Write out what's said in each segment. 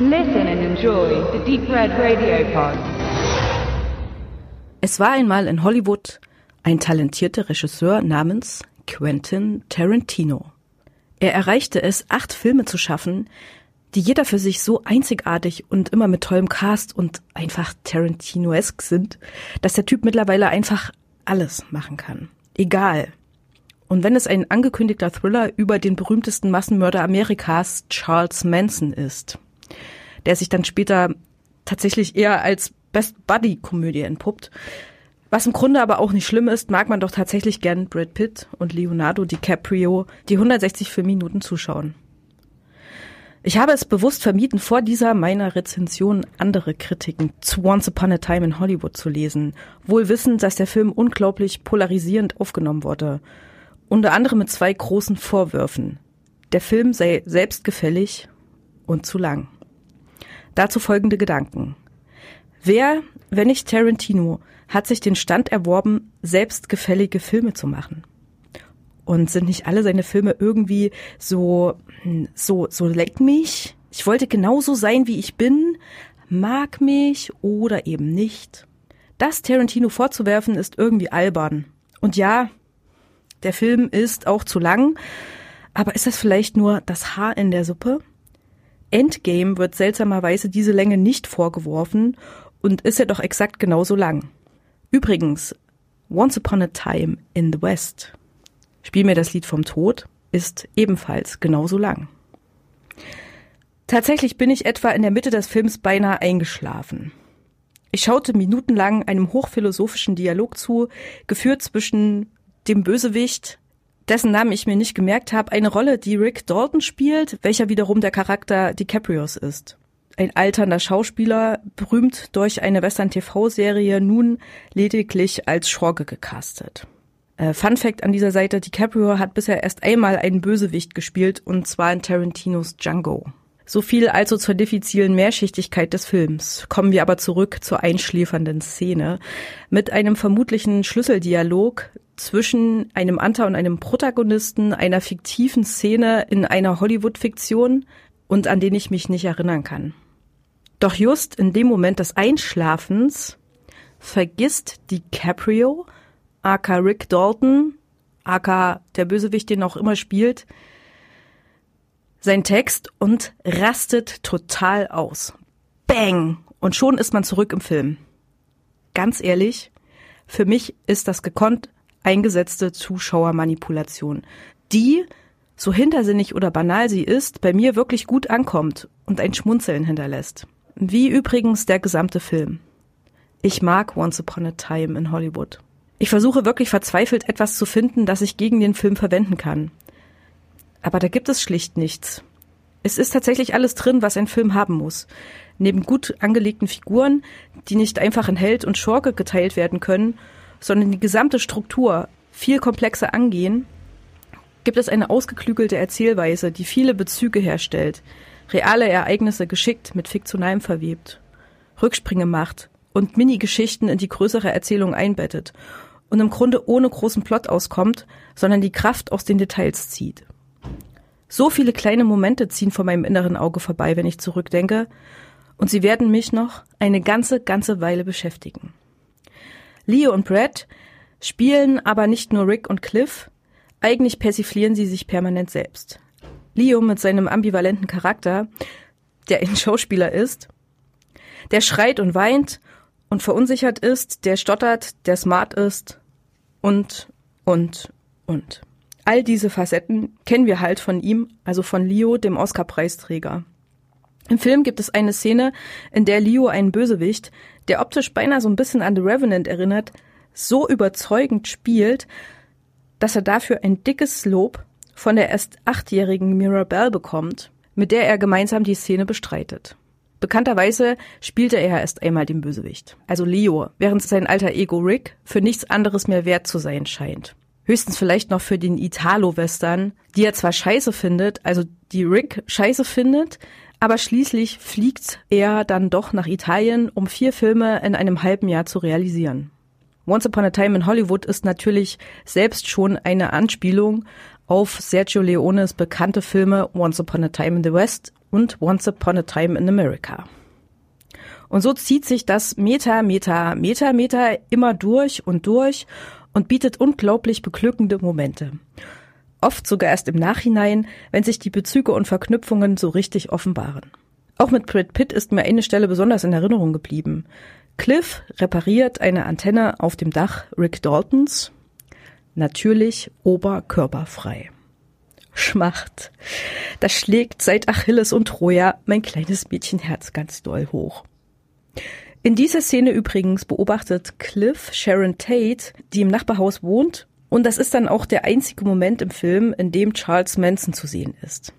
Listen and enjoy the Deep Red Radio Pod. Es war einmal in Hollywood ein talentierter Regisseur namens Quentin Tarantino. Er erreichte es, acht Filme zu schaffen, die jeder für sich so einzigartig und immer mit tollem Cast und einfach Tarantinoesk sind, dass der Typ mittlerweile einfach alles machen kann. Egal. Und wenn es ein angekündigter Thriller über den berühmtesten Massenmörder Amerikas, Charles Manson, ist, der sich dann später tatsächlich eher als Best Buddy Komödie entpuppt, was im Grunde aber auch nicht schlimm ist, mag man doch tatsächlich gern Brad Pitt und Leonardo DiCaprio die 160 Filmminuten zuschauen. Ich habe es bewusst vermieden, vor dieser meiner Rezension andere Kritiken zu Once Upon a Time in Hollywood zu lesen, wohl wissend, dass der Film unglaublich polarisierend aufgenommen wurde. Unter anderem mit zwei großen Vorwürfen. Der Film sei selbstgefällig und zu lang. Dazu folgende Gedanken. Wer, wenn nicht Tarantino, hat sich den Stand erworben, selbstgefällige Filme zu machen? Und sind nicht alle seine Filme irgendwie so, hm, so, so leck mich? Ich wollte genauso sein, wie ich bin, mag mich oder eben nicht. Das Tarantino vorzuwerfen ist irgendwie albern. Und ja, der Film ist auch zu lang, aber ist das vielleicht nur das Haar in der Suppe? Endgame wird seltsamerweise diese Länge nicht vorgeworfen und ist ja doch exakt genauso lang. Übrigens, Once Upon a Time in the West Spiel mir das Lied vom Tod ist ebenfalls genauso lang. Tatsächlich bin ich etwa in der Mitte des Films beinahe eingeschlafen. Ich schaute minutenlang einem hochphilosophischen Dialog zu, geführt zwischen dem Bösewicht, dessen Namen ich mir nicht gemerkt habe, eine Rolle, die Rick Dalton spielt, welcher wiederum der Charakter DiCaprios ist. Ein alternder Schauspieler, berühmt durch eine Western-TV-Serie, nun lediglich als Schorge gecastet. Äh, Fun Fact an dieser Seite, DiCaprio hat bisher erst einmal einen Bösewicht gespielt, und zwar in Tarantinos Django. So viel also zur diffizilen Mehrschichtigkeit des Films. Kommen wir aber zurück zur einschläfernden Szene mit einem vermutlichen Schlüsseldialog zwischen einem Anta und einem Protagonisten einer fiktiven Szene in einer Hollywood-Fiktion und an den ich mich nicht erinnern kann. Doch just in dem Moment des Einschlafens vergisst DiCaprio aka Rick Dalton, aka der Bösewicht, den auch immer spielt, sein Text und rastet total aus. Bang! Und schon ist man zurück im Film. Ganz ehrlich, für mich ist das gekonnt eingesetzte Zuschauermanipulation, die, so hintersinnig oder banal sie ist, bei mir wirklich gut ankommt und ein Schmunzeln hinterlässt. Wie übrigens der gesamte Film. Ich mag Once Upon a Time in Hollywood. Ich versuche wirklich verzweifelt etwas zu finden, das ich gegen den Film verwenden kann. Aber da gibt es schlicht nichts. Es ist tatsächlich alles drin, was ein Film haben muss. Neben gut angelegten Figuren, die nicht einfach in Held und Schurke geteilt werden können, sondern die gesamte Struktur viel komplexer angehen, gibt es eine ausgeklügelte Erzählweise, die viele Bezüge herstellt, reale Ereignisse geschickt mit Fiktionalem verwebt, Rücksprünge macht und Mini-Geschichten in die größere Erzählung einbettet und im Grunde ohne großen Plot auskommt, sondern die Kraft aus den Details zieht. So viele kleine Momente ziehen vor meinem inneren Auge vorbei, wenn ich zurückdenke, und sie werden mich noch eine ganze, ganze Weile beschäftigen. Leo und Brad spielen aber nicht nur Rick und Cliff, eigentlich persiflieren sie sich permanent selbst. Leo mit seinem ambivalenten Charakter, der ein Schauspieler ist, der schreit und weint und verunsichert ist, der stottert, der smart ist und, und, und. All diese Facetten kennen wir halt von ihm, also von Leo, dem Oscar-Preisträger. Im Film gibt es eine Szene, in der Leo einen Bösewicht, der optisch beinahe so ein bisschen an The Revenant erinnert, so überzeugend spielt, dass er dafür ein dickes Lob von der erst achtjährigen Mirabelle bekommt, mit der er gemeinsam die Szene bestreitet. Bekannterweise spielte er erst einmal den Bösewicht, also Leo, während sein alter Ego Rick für nichts anderes mehr wert zu sein scheint. Höchstens vielleicht noch für den Italo-Western, die er zwar scheiße findet, also die Rick scheiße findet, aber schließlich fliegt er dann doch nach Italien, um vier Filme in einem halben Jahr zu realisieren. Once Upon a Time in Hollywood ist natürlich selbst schon eine Anspielung auf Sergio Leones bekannte Filme Once Upon a Time in the West und Once Upon a Time in America. Und so zieht sich das Meta, Meta, Meta, Meta immer durch und durch und bietet unglaublich beglückende Momente. Oft sogar erst im Nachhinein, wenn sich die Bezüge und Verknüpfungen so richtig offenbaren. Auch mit Brad Pitt ist mir eine Stelle besonders in Erinnerung geblieben. Cliff repariert eine Antenne auf dem Dach Rick Daltons. Natürlich oberkörperfrei. Schmacht. Das schlägt seit Achilles und Troja mein kleines Mädchenherz ganz doll hoch. In dieser Szene übrigens beobachtet Cliff Sharon Tate, die im Nachbarhaus wohnt, und das ist dann auch der einzige Moment im Film, in dem Charles Manson zu sehen ist.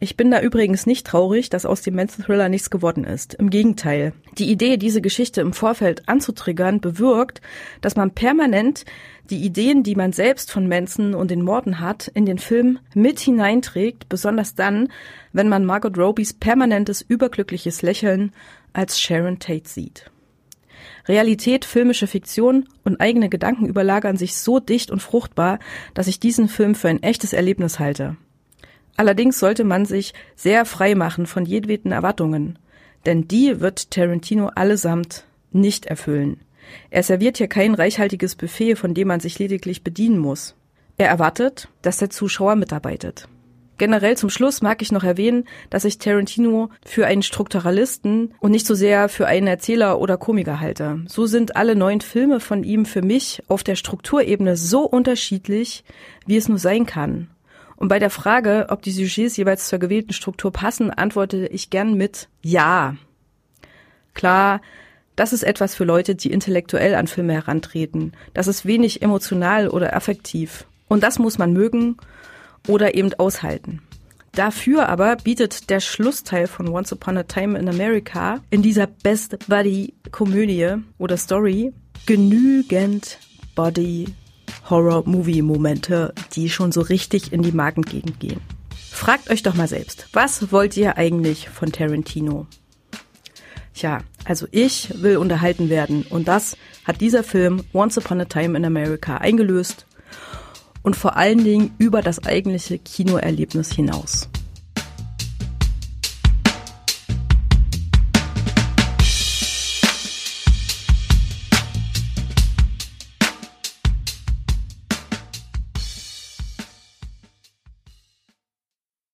Ich bin da übrigens nicht traurig, dass aus dem Manson-Thriller nichts geworden ist. Im Gegenteil. Die Idee, diese Geschichte im Vorfeld anzutriggern, bewirkt, dass man permanent die Ideen, die man selbst von Manson und den Morden hat, in den Film mit hineinträgt, besonders dann, wenn man Margot Robys permanentes überglückliches Lächeln als Sharon Tate sieht. Realität, filmische Fiktion und eigene Gedanken überlagern sich so dicht und fruchtbar, dass ich diesen Film für ein echtes Erlebnis halte. Allerdings sollte man sich sehr frei machen von jedweden Erwartungen, denn die wird Tarantino allesamt nicht erfüllen. Er serviert hier kein reichhaltiges Buffet, von dem man sich lediglich bedienen muss. Er erwartet, dass der Zuschauer mitarbeitet. Generell zum Schluss mag ich noch erwähnen, dass ich Tarantino für einen Strukturalisten und nicht so sehr für einen Erzähler oder Komiker halte. So sind alle neuen Filme von ihm für mich auf der Strukturebene so unterschiedlich, wie es nur sein kann. Und bei der Frage, ob die Sujets jeweils zur gewählten Struktur passen, antworte ich gern mit Ja. Klar, das ist etwas für Leute, die intellektuell an Filme herantreten. Das ist wenig emotional oder affektiv. Und das muss man mögen oder eben aushalten. Dafür aber bietet der Schlussteil von Once Upon a Time in America in dieser Best Buddy Komödie oder Story genügend Body Horror-Movie-Momente, die schon so richtig in die Magengegend gehen. Fragt euch doch mal selbst, was wollt ihr eigentlich von Tarantino? Tja, also ich will unterhalten werden und das hat dieser Film Once Upon a Time in America eingelöst und vor allen Dingen über das eigentliche Kinoerlebnis hinaus.